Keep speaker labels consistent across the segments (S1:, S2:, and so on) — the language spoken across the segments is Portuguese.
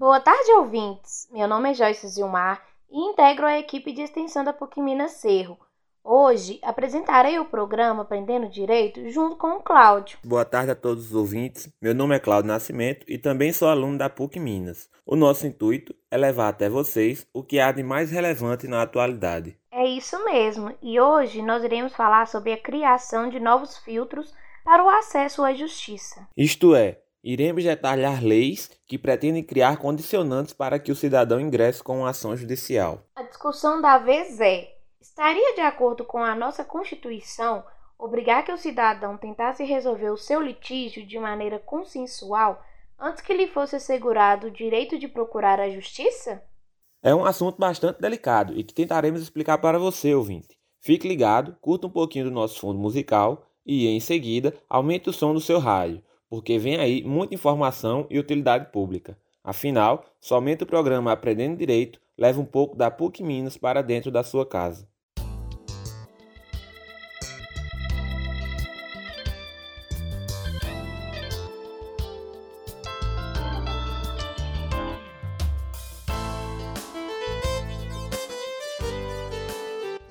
S1: Boa tarde, ouvintes. Meu nome é Joyce Zilmar e integro a equipe de extensão da PUC Minas Cerro. Hoje apresentarei o programa Aprendendo Direito junto com o Cláudio.
S2: Boa tarde a todos os ouvintes. Meu nome é Cláudio Nascimento e também sou aluno da PUC Minas. O nosso intuito é levar até vocês o que há de mais relevante na atualidade.
S1: É isso mesmo, e hoje nós iremos falar sobre a criação de novos filtros para o acesso à justiça.
S2: Isto é, iremos detalhar leis que pretendem criar condicionantes para que o cidadão ingresse com uma ação judicial.
S1: A discussão da vez é Estaria de acordo com a nossa Constituição obrigar que o cidadão tentasse resolver o seu litígio de maneira consensual antes que lhe fosse assegurado o direito de procurar a justiça?
S2: É um assunto bastante delicado e que tentaremos explicar para você, ouvinte. Fique ligado, curta um pouquinho do nosso fundo musical e, em seguida, aumente o som do seu rádio, porque vem aí muita informação e utilidade pública. Afinal, somente o programa Aprendendo Direito leva um pouco da PUC Minas para dentro da sua casa.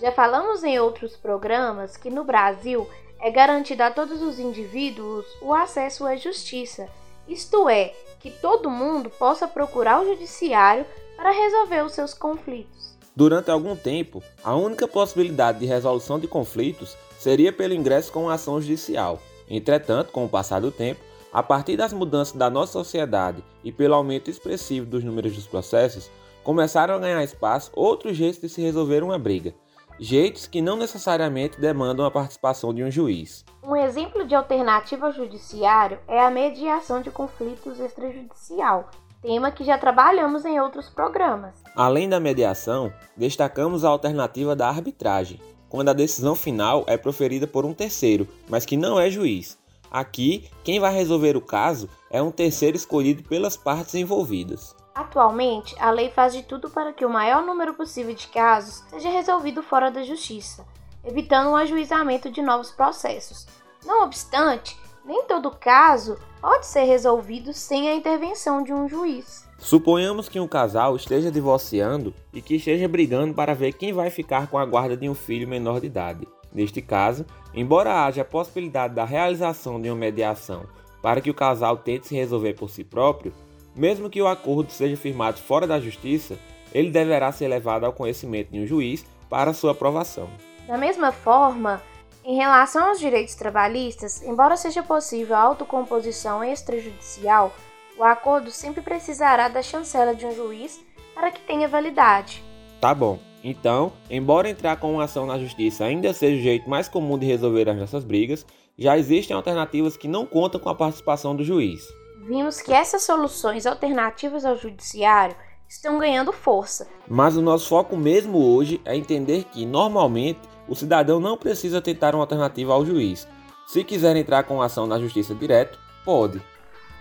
S1: Já falamos em outros programas que no Brasil é garantido a todos os indivíduos o acesso à justiça, isto é, que todo mundo possa procurar o judiciário para resolver os seus conflitos.
S2: Durante algum tempo, a única possibilidade de resolução de conflitos seria pelo ingresso com ação judicial. Entretanto, com o passar do tempo, a partir das mudanças da nossa sociedade e pelo aumento expressivo dos números dos processos, começaram a ganhar espaço outros jeitos de se resolver uma briga jeitos que não necessariamente demandam a participação de um juiz.
S1: Um exemplo de alternativa ao judiciário é a mediação de conflitos extrajudicial, tema que já trabalhamos em outros programas.
S2: Além da mediação, destacamos a alternativa da arbitragem, quando a decisão final é proferida por um terceiro, mas que não é juiz. Aqui, quem vai resolver o caso é um terceiro escolhido pelas partes envolvidas.
S1: Atualmente, a lei faz de tudo para que o maior número possível de casos seja resolvido fora da justiça, evitando o ajuizamento de novos processos. Não obstante, nem todo caso pode ser resolvido sem a intervenção de um juiz.
S2: Suponhamos que um casal esteja divorciando e que esteja brigando para ver quem vai ficar com a guarda de um filho menor de idade. Neste caso, embora haja a possibilidade da realização de uma mediação para que o casal tente se resolver por si próprio, mesmo que o acordo seja firmado fora da justiça, ele deverá ser levado ao conhecimento de um juiz para sua aprovação.
S1: Da mesma forma, em relação aos direitos trabalhistas, embora seja possível a autocomposição extrajudicial, o acordo sempre precisará da chancela de um juiz para que tenha validade.
S2: Tá bom. Então, embora entrar com uma ação na justiça ainda seja o jeito mais comum de resolver as nossas brigas, já existem alternativas que não contam com a participação do juiz
S1: vimos que essas soluções alternativas ao judiciário estão ganhando força.
S2: Mas o nosso foco mesmo hoje é entender que, normalmente, o cidadão não precisa tentar uma alternativa ao juiz. Se quiser entrar com ação na justiça direto, pode.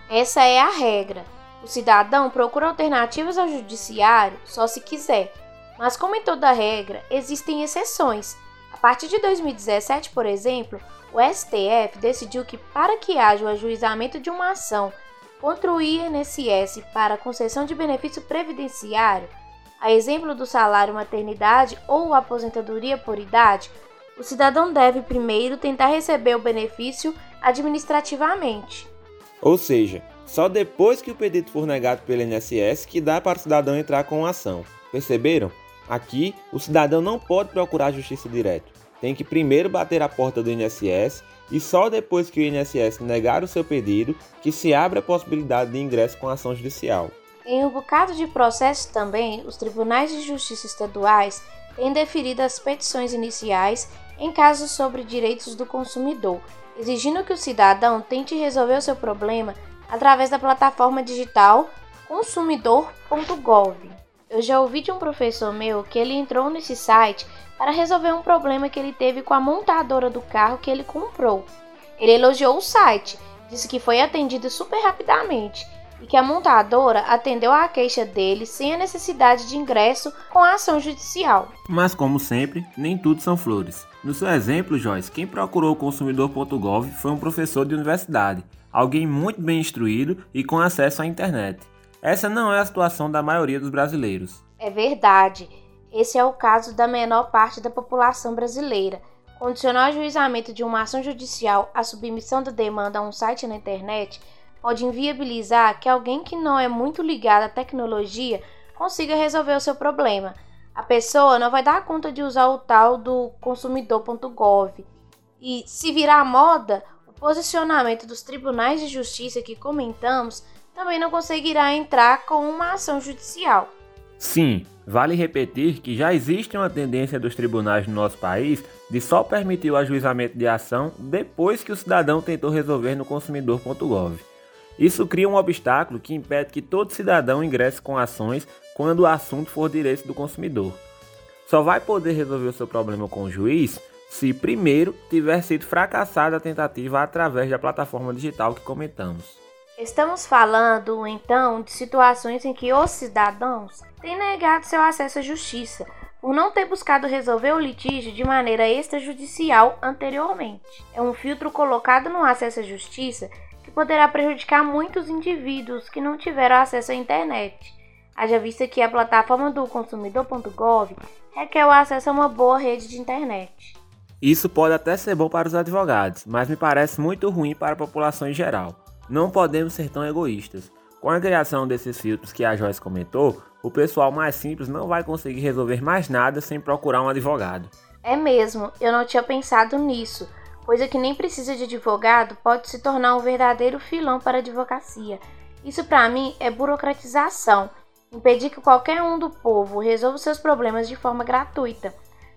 S1: Essa é a regra. O cidadão procura alternativas ao judiciário só se quiser. Mas, como em toda regra, existem exceções. A partir de 2017, por exemplo, o STF decidiu que, para que haja o ajuizamento de uma ação contra o INSS para concessão de benefício previdenciário, a exemplo do salário maternidade ou aposentadoria por idade, o cidadão deve primeiro tentar receber o benefício administrativamente.
S2: Ou seja, só depois que o pedido for negado pelo INSS que dá para o cidadão entrar com a ação. Perceberam? Aqui, o cidadão não pode procurar a justiça direto. Tem que primeiro bater a porta do INSS e só depois que o INSS negar o seu pedido que se abre a possibilidade de ingresso com ação judicial.
S1: Em um bocado de processos também, os tribunais de justiça estaduais têm deferido as petições iniciais em casos sobre direitos do consumidor, exigindo que o cidadão tente resolver o seu problema através da plataforma digital consumidor.gov. Eu já ouvi de um professor meu que ele entrou nesse site para resolver um problema que ele teve com a montadora do carro que ele comprou. Ele elogiou o site, disse que foi atendido super rapidamente e que a montadora atendeu à queixa dele sem a necessidade de ingresso com a ação judicial.
S2: Mas como sempre, nem tudo são flores. No seu exemplo, Joyce, quem procurou o consumidor.gov foi um professor de universidade, alguém muito bem instruído e com acesso à internet. Essa não é a situação da maioria dos brasileiros.
S1: É verdade. Esse é o caso da menor parte da população brasileira. Condicionar o ajuizamento de uma ação judicial à submissão da demanda a um site na internet pode inviabilizar que alguém que não é muito ligado à tecnologia consiga resolver o seu problema. A pessoa não vai dar conta de usar o tal do consumidor.gov. E se virar moda, o posicionamento dos tribunais de justiça que comentamos também não conseguirá entrar com uma ação judicial.
S2: Sim, vale repetir que já existe uma tendência dos tribunais no nosso país de só permitir o ajuizamento de ação depois que o cidadão tentou resolver no consumidor.gov. Isso cria um obstáculo que impede que todo cidadão ingresse com ações quando o assunto for direito do consumidor. Só vai poder resolver o seu problema com o juiz se primeiro tiver sido fracassada a tentativa através da plataforma digital que comentamos.
S1: Estamos falando, então, de situações em que os cidadãos têm negado seu acesso à justiça por não ter buscado resolver o litígio de maneira extrajudicial anteriormente. É um filtro colocado no acesso à justiça que poderá prejudicar muitos indivíduos que não tiveram acesso à internet. Haja vista que a plataforma do consumidor.gov requer o acesso a uma boa rede de internet.
S2: Isso pode até ser bom para os advogados, mas me parece muito ruim para a população em geral. Não podemos ser tão egoístas. Com a criação desses filtros que a Joyce comentou, o pessoal mais simples não vai conseguir resolver mais nada sem procurar um advogado.
S1: É mesmo, eu não tinha pensado nisso coisa que nem precisa de advogado pode se tornar um verdadeiro filão para a advocacia. Isso para mim é burocratização, impedir que qualquer um do povo resolva seus problemas de forma gratuita.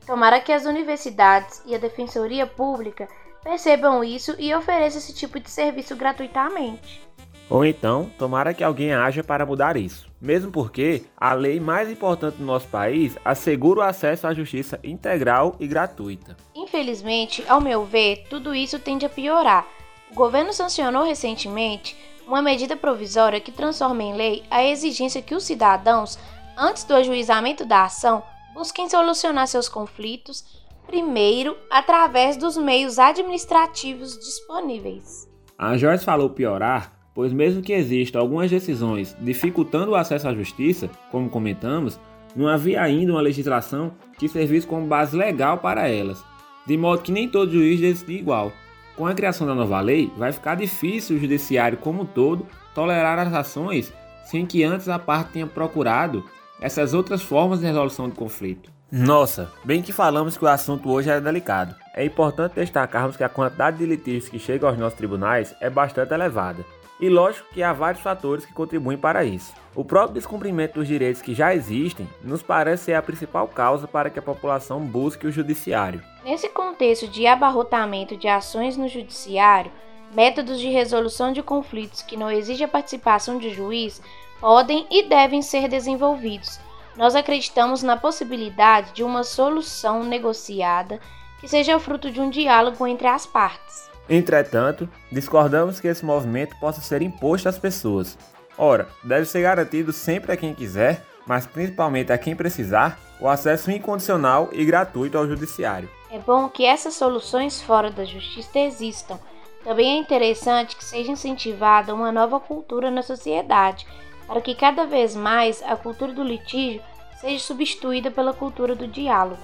S1: Tomara que as universidades e a defensoria pública percebam isso e ofereçam esse tipo de serviço gratuitamente.
S2: Ou então, tomara que alguém haja para mudar isso. Mesmo porque a lei mais importante do nosso país assegura o acesso à justiça integral e gratuita.
S1: Infelizmente, ao meu ver, tudo isso tende a piorar. O governo sancionou recentemente uma medida provisória que transforma em lei a exigência que os cidadãos, antes do ajuizamento da ação, busquem solucionar seus conflitos primeiro através dos meios administrativos disponíveis.
S2: A Joyce falou piorar pois, mesmo que existam algumas decisões dificultando o acesso à justiça, como comentamos, não havia ainda uma legislação que servisse como base legal para elas, de modo que nem todo juiz decidia igual. Com a criação da nova lei, vai ficar difícil o judiciário como um todo tolerar as ações sem que antes a parte tenha procurado essas outras formas de resolução do conflito. Nossa, bem que falamos que o assunto hoje é delicado. É importante destacarmos que a quantidade de litígios que chegam aos nossos tribunais é bastante elevada. E lógico que há vários fatores que contribuem para isso. O próprio descumprimento dos direitos que já existem nos parece ser a principal causa para que a população busque o judiciário.
S1: Nesse contexto de abarrotamento de ações no judiciário, métodos de resolução de conflitos que não exigem a participação de juiz podem e devem ser desenvolvidos. Nós acreditamos na possibilidade de uma solução negociada que seja fruto de um diálogo entre as partes.
S2: Entretanto, discordamos que esse movimento possa ser imposto às pessoas. Ora, deve ser garantido sempre a quem quiser, mas principalmente a quem precisar, o acesso incondicional e gratuito ao judiciário.
S1: É bom que essas soluções fora da justiça existam. Também é interessante que seja incentivada uma nova cultura na sociedade, para que cada vez mais a cultura do litígio seja substituída pela cultura do diálogo.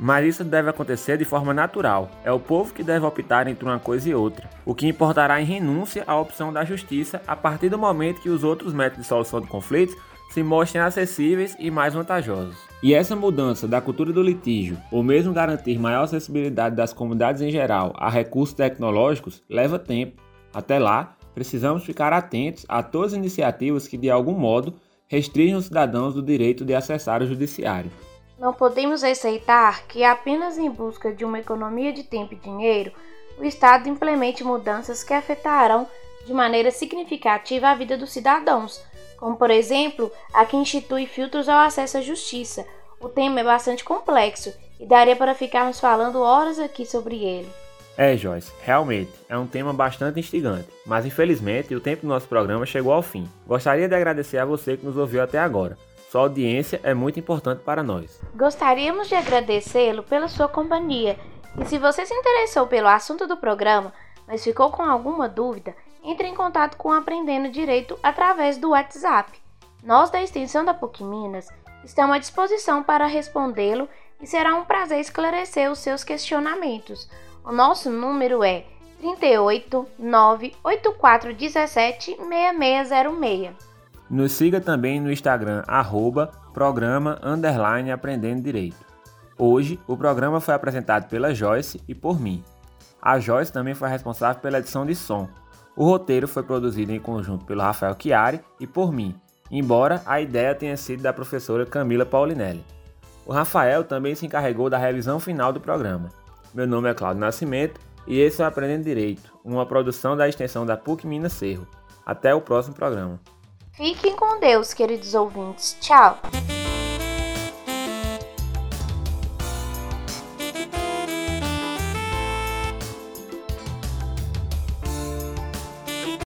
S2: Mas isso deve acontecer de forma natural. É o povo que deve optar entre uma coisa e outra, o que importará em renúncia à opção da justiça a partir do momento que os outros métodos de solução de conflitos se mostrem acessíveis e mais vantajosos. E essa mudança da cultura do litígio, ou mesmo garantir maior acessibilidade das comunidades em geral a recursos tecnológicos, leva tempo. Até lá, precisamos ficar atentos a todas as iniciativas que, de algum modo, restringam os cidadãos do direito de acessar o judiciário.
S1: Não podemos aceitar que apenas em busca de uma economia de tempo e dinheiro, o Estado implemente mudanças que afetarão de maneira significativa a vida dos cidadãos, como por exemplo a que institui filtros ao acesso à justiça. O tema é bastante complexo e daria para ficarmos falando horas aqui sobre ele.
S2: É, Joyce, realmente é um tema bastante instigante, mas infelizmente o tempo do nosso programa chegou ao fim. Gostaria de agradecer a você que nos ouviu até agora. Sua audiência é muito importante para nós.
S1: Gostaríamos de agradecê-lo pela sua companhia. E se você se interessou pelo assunto do programa, mas ficou com alguma dúvida, entre em contato com Aprendendo Direito através do WhatsApp. Nós da extensão da PUC Minas estamos à disposição para respondê-lo e será um prazer esclarecer os seus questionamentos. O nosso número é 38 98417 6606.
S2: Nos siga também no Instagram, arroba, programa, underline, aprendendo direito. Hoje, o programa foi apresentado pela Joyce e por mim. A Joyce também foi responsável pela edição de som. O roteiro foi produzido em conjunto pelo Rafael Chiari e por mim, embora a ideia tenha sido da professora Camila Paulinelli. O Rafael também se encarregou da revisão final do programa. Meu nome é Cláudio Nascimento e esse é o Aprendendo Direito, uma produção da extensão da PUC Minas Cerro. Até o próximo programa.
S1: Fiquem com Deus, queridos ouvintes. Tchau!